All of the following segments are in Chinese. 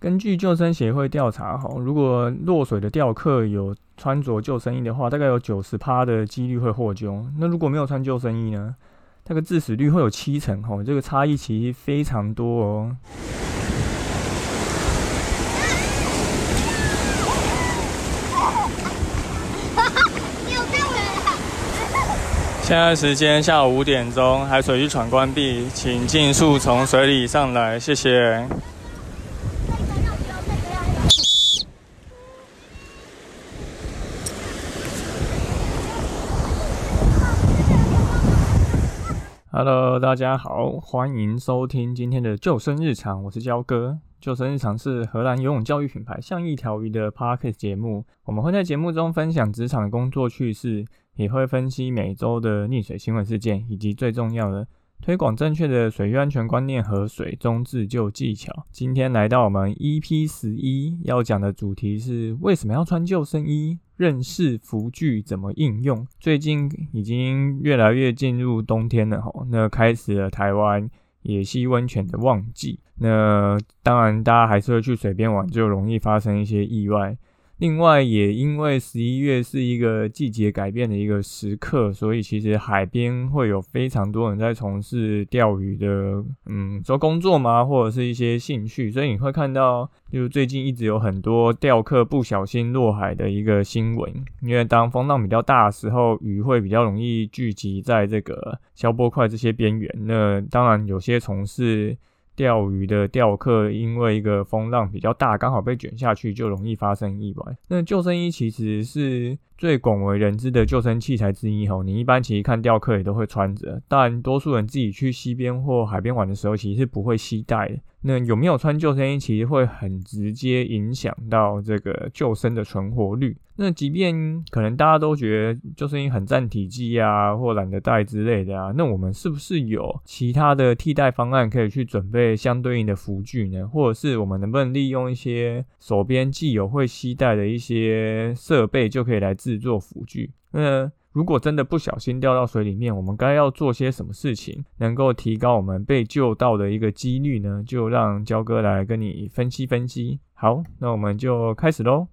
根据救生协会调查，哈，如果落水的钓客有穿着救生衣的话，大概有九十趴的几率会获救。那如果没有穿救生衣呢？那个致死率会有七成，哈，这个差异其实非常多哦。现在时间下午五点钟，海水浴场关闭，请尽速从水里上来，谢谢。Hello，大家好，欢迎收听今天的救生日常，我是焦哥。救生日常是荷兰游泳教育品牌像一条鱼的 Podcast 节目，我们会在节目中分享职场的工作趣事，也会分析每周的溺水新闻事件，以及最重要的推广正确的水域安全观念和水中自救技巧。今天来到我们 EP 十一，要讲的主题是为什么要穿救生衣。认识浮具怎么应用？最近已经越来越进入冬天了吼，那开始了台湾野溪温泉的旺季。那当然，大家还是会去水边玩，就容易发生一些意外。另外，也因为十一月是一个季节改变的一个时刻，所以其实海边会有非常多人在从事钓鱼的，嗯，说工作吗，或者是一些兴趣。所以你会看到，就最近一直有很多钓客不小心落海的一个新闻。因为当风浪比较大的时候，鱼会比较容易聚集在这个消波块这些边缘。那当然，有些从事钓鱼的钓客，因为一个风浪比较大，刚好被卷下去，就容易发生意外。那救生衣其实是最广为人知的救生器材之一吼，你一般其实看钓客也都会穿着，但多数人自己去溪边或海边玩的时候，其实是不会携带的。那有没有穿救生衣，其实会很直接影响到这个救生的存活率。那即便可能大家都觉得救生衣很占体积啊，或懒得带之类的啊，那我们是不是有其他的替代方案可以去准备相对应的浮具呢？或者是我们能不能利用一些手边既有会携带的一些设备，就可以来制作浮具？那如果真的不小心掉到水里面，我们该要做些什么事情，能够提高我们被救到的一个几率呢？就让焦哥来跟你分析分析。好，那我们就开始喽。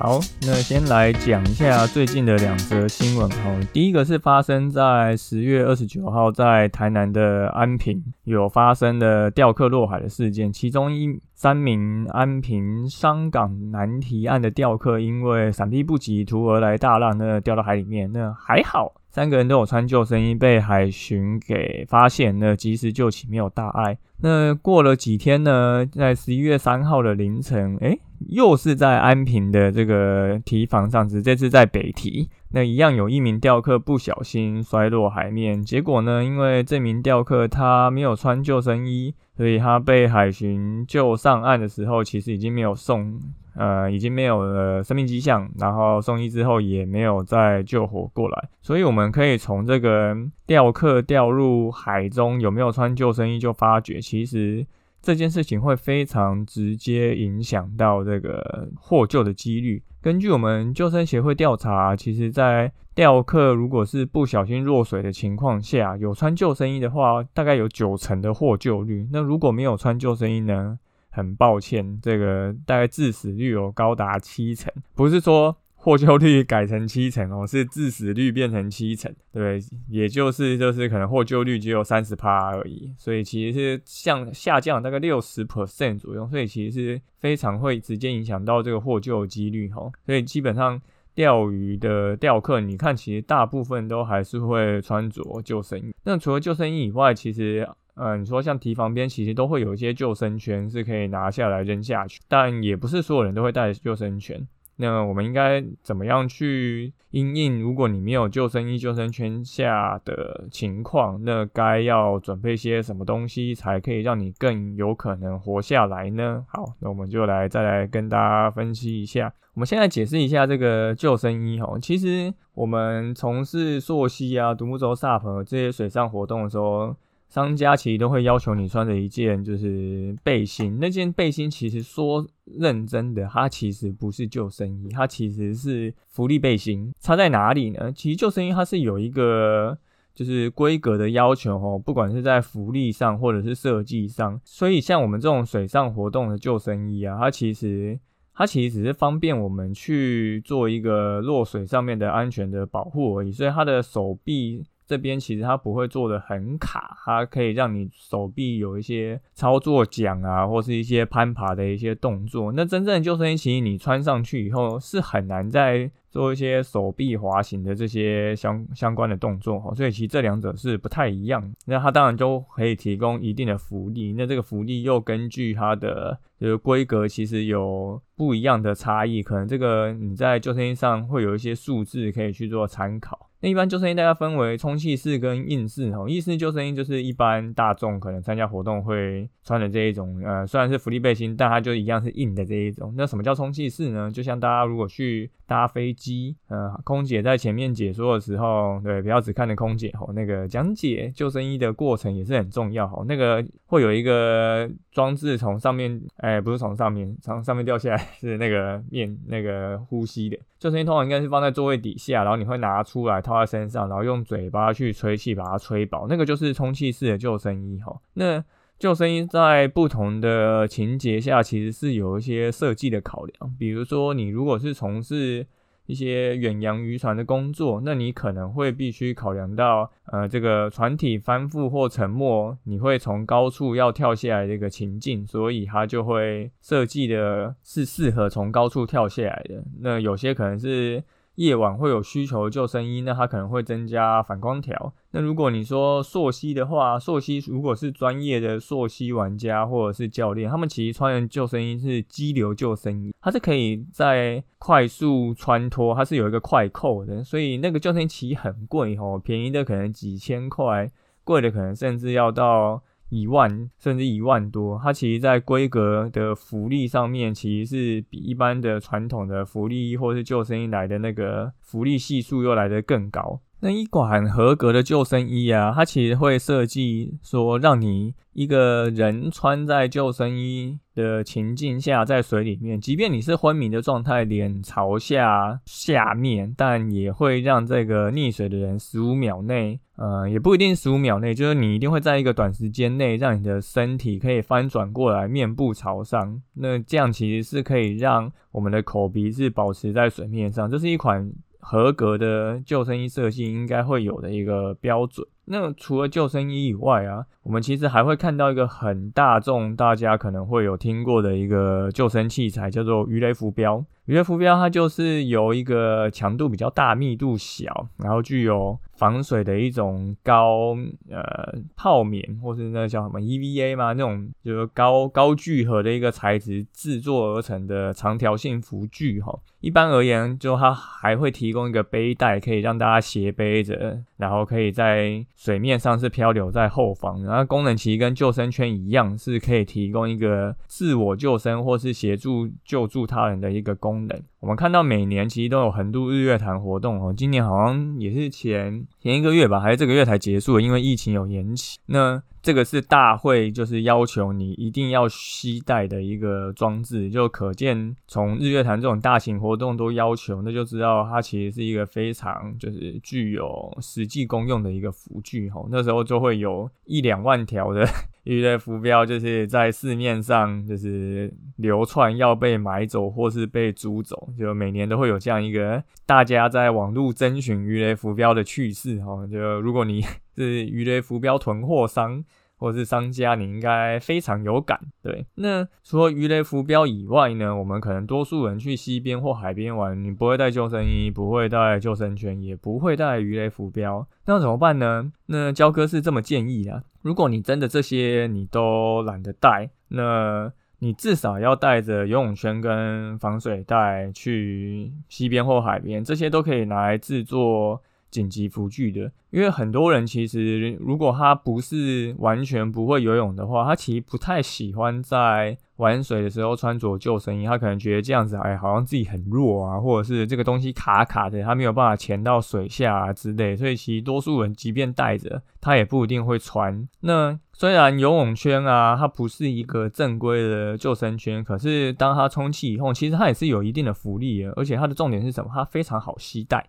好，那先来讲一下最近的两则新闻哈。第一个是发生在十月二十九号，在台南的安平有发生的钓客落海的事件，其中一三名安平商港南堤岸的钓客，因为闪避不及，徒而来大浪，那掉到海里面，那还好。三个人都有穿救生衣，被海巡给发现，那及时救起，没有大碍。那过了几天呢，在十一月三号的凌晨，诶，又是在安平的这个堤防上，只这次在北堤，那一样有一名钓客不小心摔落海面，结果呢，因为这名钓客他没有穿救生衣，所以他被海巡救上岸的时候，其实已经没有送。呃，已经没有了生命迹象，然后送医之后也没有再救活过来，所以我们可以从这个钓客掉入海中有没有穿救生衣就发觉，其实这件事情会非常直接影响到这个获救的几率。根据我们救生协会调查，其实在钓客如果是不小心落水的情况下，有穿救生衣的话，大概有九成的获救率。那如果没有穿救生衣呢？很抱歉，这个大概致死率有高达七成，不是说获救率改成七成哦，是致死率变成七成，对，也就是就是可能获救率只有三十趴而已，所以其实是像下降大概六十 percent 左右，所以其实是非常会直接影响到这个获救几率哈，所以基本上钓鱼的钓客，你看其实大部分都还是会穿着救生衣，那除了救生衣以外，其实。嗯，你说像堤防边其实都会有一些救生圈是可以拿下来扔下去，但也不是所有人都会带救生圈。那我们应该怎么样去应应？如果你没有救生衣、救生圈下的情况，那该要准备些什么东西才可以让你更有可能活下来呢？好，那我们就来再来跟大家分析一下。我们现在解释一下这个救生衣哈。其实我们从事溯溪啊、独木舟、SUP 这些水上活动的时候。商家其实都会要求你穿着一件就是背心，那件背心其实说认真的，它其实不是救生衣，它其实是浮力背心。差在哪里呢？其实救生衣它是有一个就是规格的要求哦，不管是在福利上或者是设计上。所以像我们这种水上活动的救生衣啊，它其实它其实只是方便我们去做一个落水上面的安全的保护而已，所以它的手臂。这边其实它不会做的很卡，它可以让你手臂有一些操作桨啊，或是一些攀爬的一些动作。那真正的救生衣，其实你穿上去以后是很难再做一些手臂滑行的这些相相关的动作哈。所以其实这两者是不太一样。那它当然就可以提供一定的福利，那这个福利又根据它的就是规格，其实有不一样的差异。可能这个你在救生衣上会有一些数字可以去做参考。那一般救生衣大家分为充气式跟硬式哈，硬式救生衣就是一般大众可能参加活动会穿的这一种，呃，虽然是福利背心，但它就一样是硬的这一种。那什么叫充气式呢？就像大家如果去搭飞机，呃，空姐在前面解说的时候，对，不要只看着空姐吼，那个讲解救生衣的过程也是很重要吼，那个会有一个装置从上面，哎，不是从上面，从上面掉下来，是那个面那个呼吸的。救生衣通常应该是放在座位底下，然后你会拿出来套在身上，然后用嘴巴去吹气把它吹饱，那个就是充气式的救生衣哈。那救生衣在不同的情节下其实是有一些设计的考量，比如说你如果是从事一些远洋渔船的工作，那你可能会必须考量到，呃，这个船体翻覆或沉没，你会从高处要跳下来这个情境，所以它就会设计的是适合从高处跳下来的。那有些可能是。夜晚会有需求救生衣，那它可能会增加反光条。那如果你说溯溪的话，溯溪如果是专业的溯溪玩家或者是教练，他们其实穿的救生衣是激流救生衣，它是可以在快速穿脱，它是有一个快扣的，所以那个救生衣其实很贵哦，便宜的可能几千块，贵的可能甚至要到。一万甚至一万多，它其实在规格的福利上面，其实是比一般的传统的福利或是救生衣来的那个福利系数又来得更高。那一款合格的救生衣啊，它其实会设计说，让你一个人穿在救生衣的情境下，在水里面，即便你是昏迷的状态，脸朝下下面，但也会让这个溺水的人十五秒内，呃，也不一定十五秒内，就是你一定会在一个短时间内，让你的身体可以翻转过来，面部朝上。那这样其实是可以让我们的口鼻是保持在水面上。这是一款。合格的救生衣设计应该会有的一个标准。那除了救生衣以外啊，我们其实还会看到一个很大众，大家可能会有听过的一个救生器材，叫做鱼雷浮标。鱼雷浮标它就是由一个强度比较大、密度小，然后具有防水的一种高呃泡棉，或是那叫什么 EVA 嘛？那种就是高高聚合的一个材质制作而成的长条性浮具哈。一般而言，就它还会提供一个背带，可以让大家斜背着，然后可以在水面上是漂流在后方。然后功能其实跟救生圈一样，是可以提供一个自我救生或是协助救助他人的一个功能。我们看到每年其实都有横渡日月潭活动哦，今年好像也是前前一个月吧，还是这个月才结束，因为疫情有延期。那这个是大会就是要求你一定要携带的一个装置，就可见从日月潭这种大型活动都要求，那就知道它其实是一个非常就是具有实际功用的一个浮具哈。那时候就会有一两万条的。鱼的浮标就是在市面上就是流窜，要被买走或是被租走，就每年都会有这样一个大家在网络征询鱼雷浮标的趣事哈。就如果你 是鱼雷浮标囤货商。或者是商家，你应该非常有感。对，那除了鱼雷浮标以外呢，我们可能多数人去溪边或海边玩，你不会带救生衣，不会带救生圈，也不会带鱼雷浮标，那怎么办呢？那焦哥是这么建议啊，如果你真的这些你都懒得带，那你至少要带着游泳圈跟防水袋去溪边或海边，这些都可以拿来制作。紧急浮具的，因为很多人其实如果他不是完全不会游泳的话，他其实不太喜欢在玩水的时候穿着救生衣，他可能觉得这样子，哎，好像自己很弱啊，或者是这个东西卡卡的，他没有办法潜到水下啊之类，所以其实多数人即便带着，他也不一定会穿。那虽然游泳圈啊，它不是一个正规的救生圈，可是当它充气以后，其实它也是有一定的浮力的，而且它的重点是什么？它非常好携带。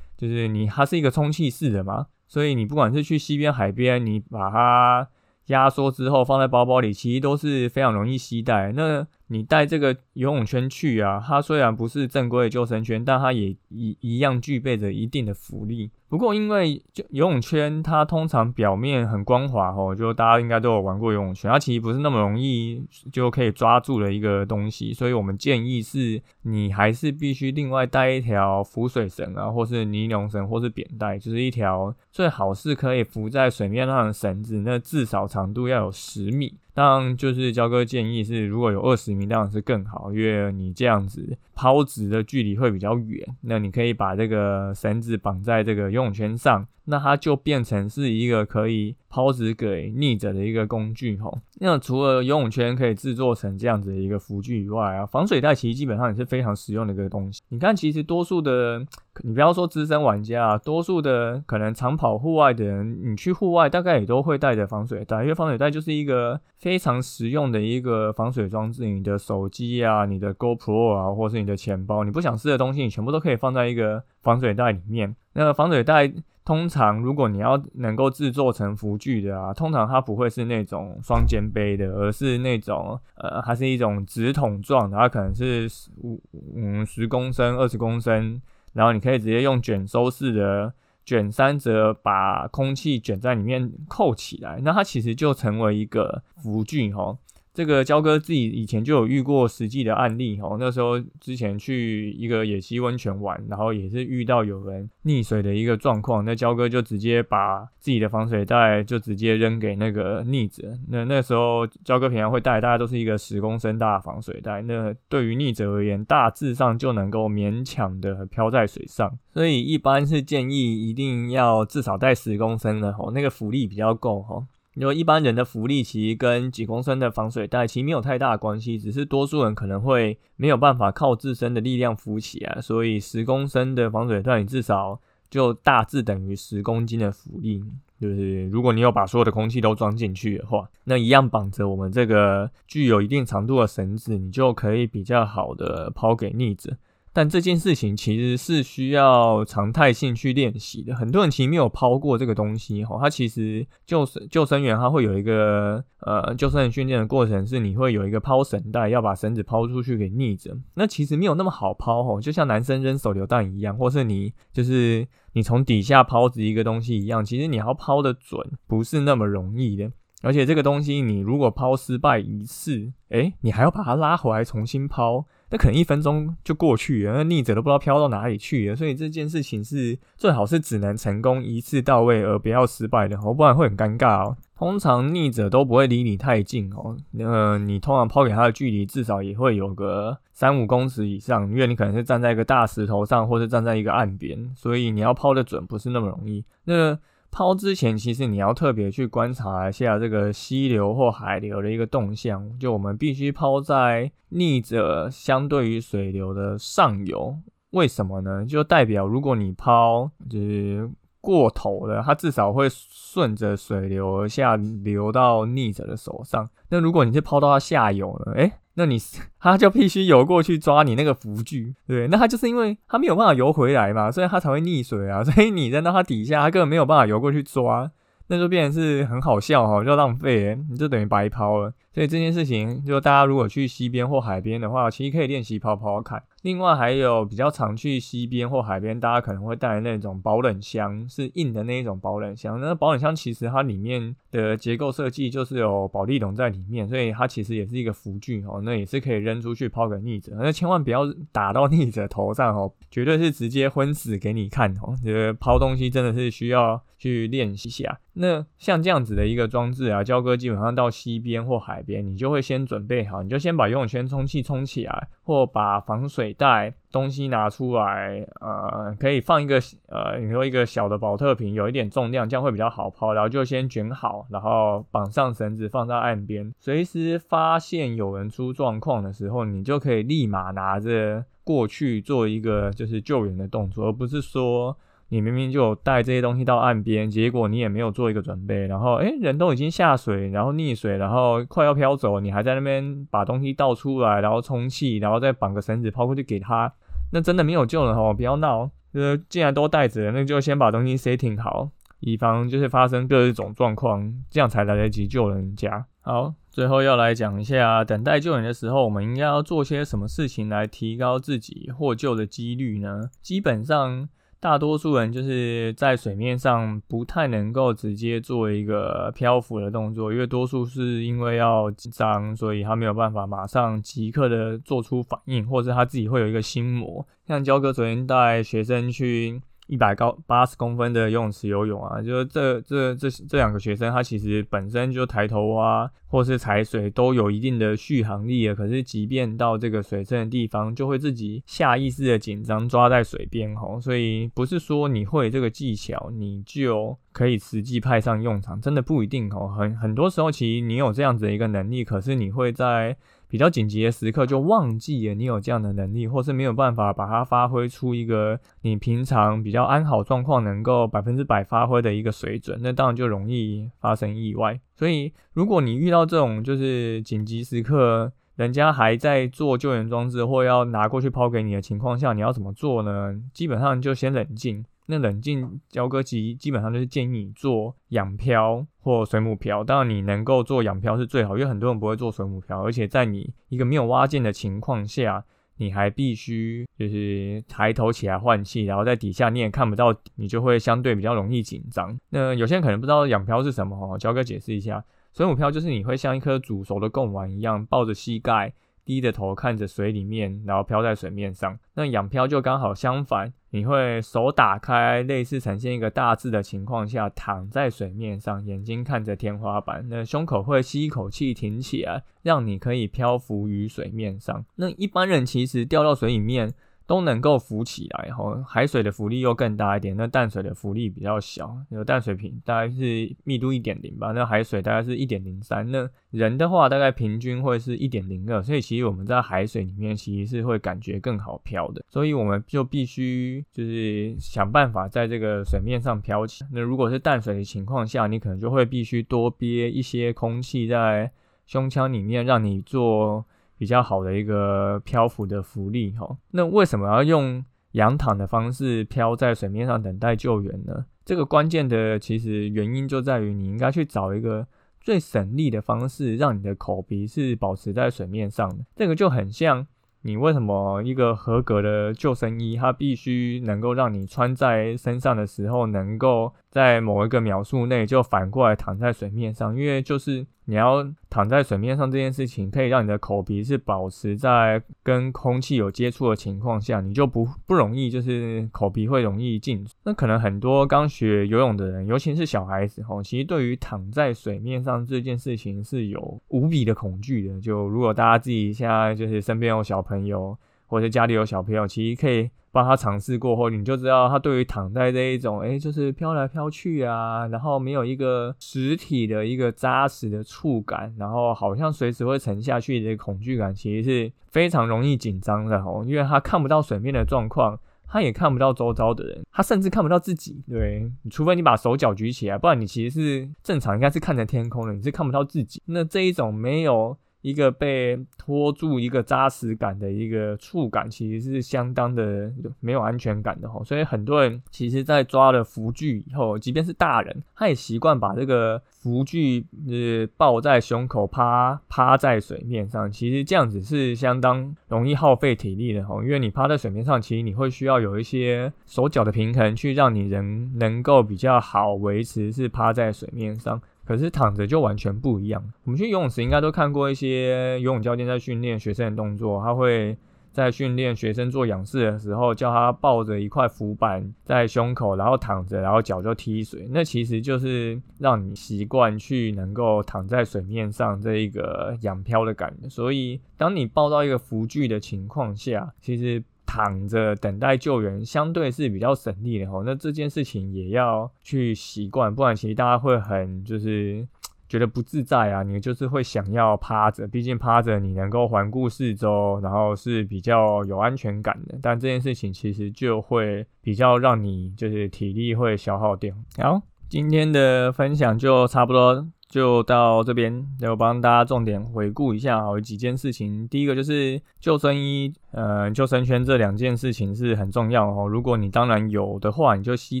就是你，它是一个充气式的嘛，所以你不管是去西边、海边，你把它压缩之后放在包包里，其实都是非常容易携带。那你带这个游泳圈去啊，它虽然不是正规的救生圈，但它也一一样具备着一定的浮力。不过，因为就游泳圈，它通常表面很光滑哦，就大家应该都有玩过游泳圈，它其实不是那么容易就可以抓住的一个东西，所以我们建议是，你还是必须另外带一条浮水绳啊，或是尼龙绳，或是扁带，就是一条最好是可以浮在水面上的绳子，那至少长度要有十米。当然，就是焦哥建议是，如果有二十米，当然是更好，因为你这样子抛掷的距离会比较远。那你可以把这个绳子绑在这个游泳圈上，那它就变成是一个可以。抛掷给逆者的一个工具吼，那除了游泳圈可以制作成这样子的一个浮具以外啊，防水袋其实基本上也是非常实用的一个东西。你看，其实多数的，你不要说资深玩家啊，多数的可能长跑户外的人，你去户外大概也都会带着防水袋，因为防水袋就是一个非常实用的一个防水装置。你的手机啊，你的 GoPro 啊，或是你的钱包，你不想湿的东西，你全部都可以放在一个防水袋里面。那个防水袋。通常，如果你要能够制作成服具的啊，通常它不会是那种双肩背的，而是那种呃，还是一种直筒状的，它可能是五嗯十公升、二十公升，然后你可以直接用卷收式的卷三折把空气卷在里面扣起来，那它其实就成为一个浮具哈。这个焦哥自己以前就有遇过实际的案例哦，那时候之前去一个野溪温泉玩，然后也是遇到有人溺水的一个状况，那焦哥就直接把自己的防水袋就直接扔给那个溺者。那那时候焦哥平常会带，大家都是一个十公升大的防水袋，那对于溺者而言，大致上就能够勉强的漂在水上，所以一般是建议一定要至少带十公升的哦，那个浮力比较够哈。因为一般人的浮力其实跟几公升的防水袋其实没有太大的关系，只是多数人可能会没有办法靠自身的力量浮起来，所以十公升的防水袋你至少就大致等于十公斤的浮力，就是如果你有把所有的空气都装进去的话，那一样绑着我们这个具有一定长度的绳子，你就可以比较好的抛给逆子。但这件事情其实是需要常态性去练习的。很多人其实没有抛过这个东西哈，它其实救生救生员他会有一个呃救生员训练的过程，是你会有一个抛绳带，要把绳子抛出去给逆着。那其实没有那么好抛哈，就像男生扔手榴弹一样，或是你就是你从底下抛掷一个东西一样，其实你要抛的准不是那么容易的。而且这个东西你如果抛失败一次，诶，你还要把它拉回来重新抛。那可能一分钟就过去了，那逆者都不知道飘到哪里去了，所以这件事情是最好是只能成功一次到位，而不要失败的哦，不然会很尴尬哦。通常逆者都不会离你太近哦，呃，你通常抛给他的距离至少也会有个三五公尺以上，因为你可能是站在一个大石头上，或是站在一个岸边，所以你要抛的准不是那么容易。那抛之前，其实你要特别去观察一下这个溪流或海流的一个动向。就我们必须抛在逆着相对于水流的上游，为什么呢？就代表如果你抛就是过头了，它至少会顺着水流而下流到逆者的手上。那如果你是抛到它下游呢？诶，那你 他就必须游过去抓你那个浮具，对，那他就是因为他没有办法游回来嘛，所以他才会溺水啊。所以你扔到他底下，他根本没有办法游过去抓，那就变成是很好笑哈，就浪费，你就等于白抛了。所以这件事情，就大家如果去溪边或海边的话，其实可以练习抛抛看。另外还有比较常去溪边或海边，大家可能会带那种保冷箱，是硬的那一种保冷箱。那保冷箱其实它里面的结构设计就是有保利龙在里面，所以它其实也是一个浮具哦，那也是可以扔出去抛给逆者。那千万不要打到逆者头上哦，绝对是直接昏死给你看哦。觉得抛东西真的是需要去练习下。那像这样子的一个装置啊，焦哥基本上到溪边或海边，你就会先准备好，你就先把游泳圈充气充起来，或把防水。袋东西拿出来，呃，可以放一个，呃，你说一个小的保特瓶，有一点重量，这样会比较好抛。然后就先卷好，然后绑上绳子，放在岸边，随时发现有人出状况的时候，你就可以立马拿着过去做一个就是救援的动作，而不是说。你明明就有带这些东西到岸边，结果你也没有做一个准备，然后诶，人都已经下水，然后溺水，然后快要飘走，你还在那边把东西倒出来，然后充气，然后再绑个绳子抛过去给他，那真的没有救了哦！不要闹，呃，既然都带着，那就先把东西 setting 好。以防就是发生各种状况，这样才来得及救人家。好，最后要来讲一下，等待救援的时候，我们应该要做些什么事情来提高自己获救的几率呢？基本上。大多数人就是在水面上不太能够直接做一个漂浮的动作，因为多数是因为要紧张，所以他没有办法马上即刻的做出反应，或者他自己会有一个心魔。像焦哥昨天带学生去。一百高八十公分的游泳池游泳啊，就是这这这这两个学生，他其实本身就抬头啊，或是踩水都有一定的续航力了。可是即便到这个水深的地方，就会自己下意识的紧张，抓在水边吼。所以不是说你会这个技巧，你就可以实际派上用场，真的不一定吼。很很多时候，其实你有这样子的一个能力，可是你会在。比较紧急的时刻就忘记了你有这样的能力，或是没有办法把它发挥出一个你平常比较安好状况能够百分之百发挥的一个水准，那当然就容易发生意外。所以如果你遇到这种就是紧急时刻，人家还在做救援装置或要拿过去抛给你的情况下，你要怎么做呢？基本上就先冷静。那冷静交割机基本上就是建议你做仰漂或水母漂，当然你能够做仰漂是最好，因为很多人不会做水母漂，而且在你一个没有挖进的情况下，你还必须就是抬头起来换气，然后在底下你也看不到，你就会相对比较容易紧张。那有些人可能不知道仰漂是什么哦，交哥解释一下，水母漂就是你会像一颗煮熟的贡丸一样，抱着膝盖。低着头看着水里面，然后漂在水面上。那仰漂就刚好相反，你会手打开，类似呈现一个大字的情况下，躺在水面上，眼睛看着天花板。那胸口会吸一口气挺起来，让你可以漂浮于水面上。那一般人其实掉到水里面。都能够浮起来，吼，海水的浮力又更大一点，那淡水的浮力比较小，有淡水平大概是密度一点零吧，那海水大概是一点零三，那人的话大概平均会是一点零二，所以其实我们在海水里面其实是会感觉更好漂的，所以我们就必须就是想办法在这个水面上漂起。那如果是淡水的情况下，你可能就会必须多憋一些空气在胸腔里面，让你做。比较好的一个漂浮的浮力哈，那为什么要用仰躺的方式漂在水面上等待救援呢？这个关键的其实原因就在于你应该去找一个最省力的方式，让你的口鼻是保持在水面上的。这个就很像。你为什么一个合格的救生衣，它必须能够让你穿在身上的时候，能够在某一个秒数内就反过来躺在水面上？因为就是你要躺在水面上这件事情，可以让你的口鼻是保持在跟空气有接触的情况下，你就不不容易就是口鼻会容易进。那可能很多刚学游泳的人，尤其是小孩子吼，其实对于躺在水面上这件事情是有无比的恐惧的。就如果大家自己现在就是身边有小朋友，或者家里有小朋友，其实可以帮他尝试过后，你就知道他对于躺在这一种，哎，就是飘来飘去啊，然后没有一个实体的一个扎实的触感，然后好像随时会沉下去的恐惧感，其实是非常容易紧张的哦，因为他看不到水面的状况，他也看不到周遭的人，他甚至看不到自己。对，除非你把手脚举起来，不然你其实是正常应该是看着天空的，你是看不到自己。那这一种没有。一个被拖住一个扎实感的一个触感，其实是相当的没有安全感的哈。所以很多人其实，在抓了浮具以后，即便是大人，他也习惯把这个浮具呃抱在胸口，趴趴在水面上。其实这样子是相当容易耗费体力的哈，因为你趴在水面上，其实你会需要有一些手脚的平衡，去让你人能够比较好维持是趴在水面上。可是躺着就完全不一样。我们去游泳池应该都看过一些游泳教练在训练学生的动作，他会在训练学生做仰视的时候，叫他抱着一块浮板在胸口，然后躺着，然后脚就踢水。那其实就是让你习惯去能够躺在水面上这一个仰漂的感觉。所以当你抱到一个浮具的情况下，其实。躺着等待救援，相对是比较省力的吼。那这件事情也要去习惯，不然其实大家会很就是觉得不自在啊。你就是会想要趴着，毕竟趴着你能够环顾四周，然后是比较有安全感的。但这件事情其实就会比较让你就是体力会消耗掉。好，今天的分享就差不多。就到这边，就帮大家重点回顾一下好几件事情。第一个就是救生衣，呃，救生圈这两件事情是很重要哦。如果你当然有的话，你就携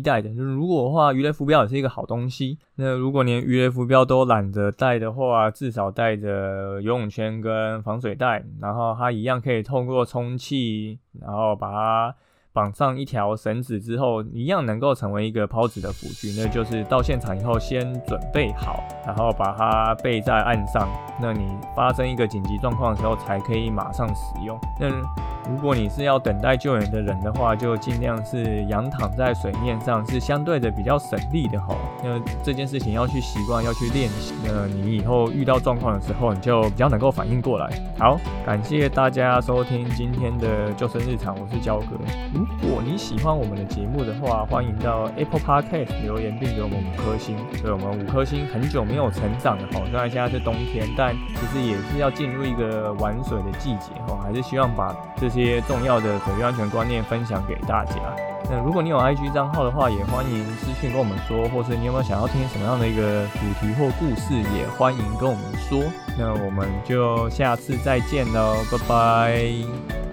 带的；就如果的话，鱼雷浮标也是一个好东西。那如果连鱼雷浮标都懒得带的话，至少带着游泳圈跟防水袋，然后它一样可以透过充气，然后把它。绑上一条绳子之后，一样能够成为一个抛子的辅具。那就是到现场以后先准备好，然后把它备在岸上。那你发生一个紧急状况的时候，才可以马上使用。那如果你是要等待救援的人的话，就尽量是仰躺在水面上，是相对的比较省力的吼。那这件事情要去习惯，要去练习。那你以后遇到状况的时候，你就比较能够反应过来。好，感谢大家收听今天的救生日常，我是焦哥。如果你喜欢我们的节目的话，欢迎到 Apple Podcast 留言并给我们五颗星。对我们五颗星很久没有成长了哈，虽然现在是冬天，但其实也是要进入一个玩水的季节哈，还是希望把这些重要的水域安全观念分享给大家。那如果你有 IG 账号的话，也欢迎私信跟我们说，或是你有没有想要听什么样的一个主题或故事，也欢迎跟我们说。那我们就下次再见喽，拜拜。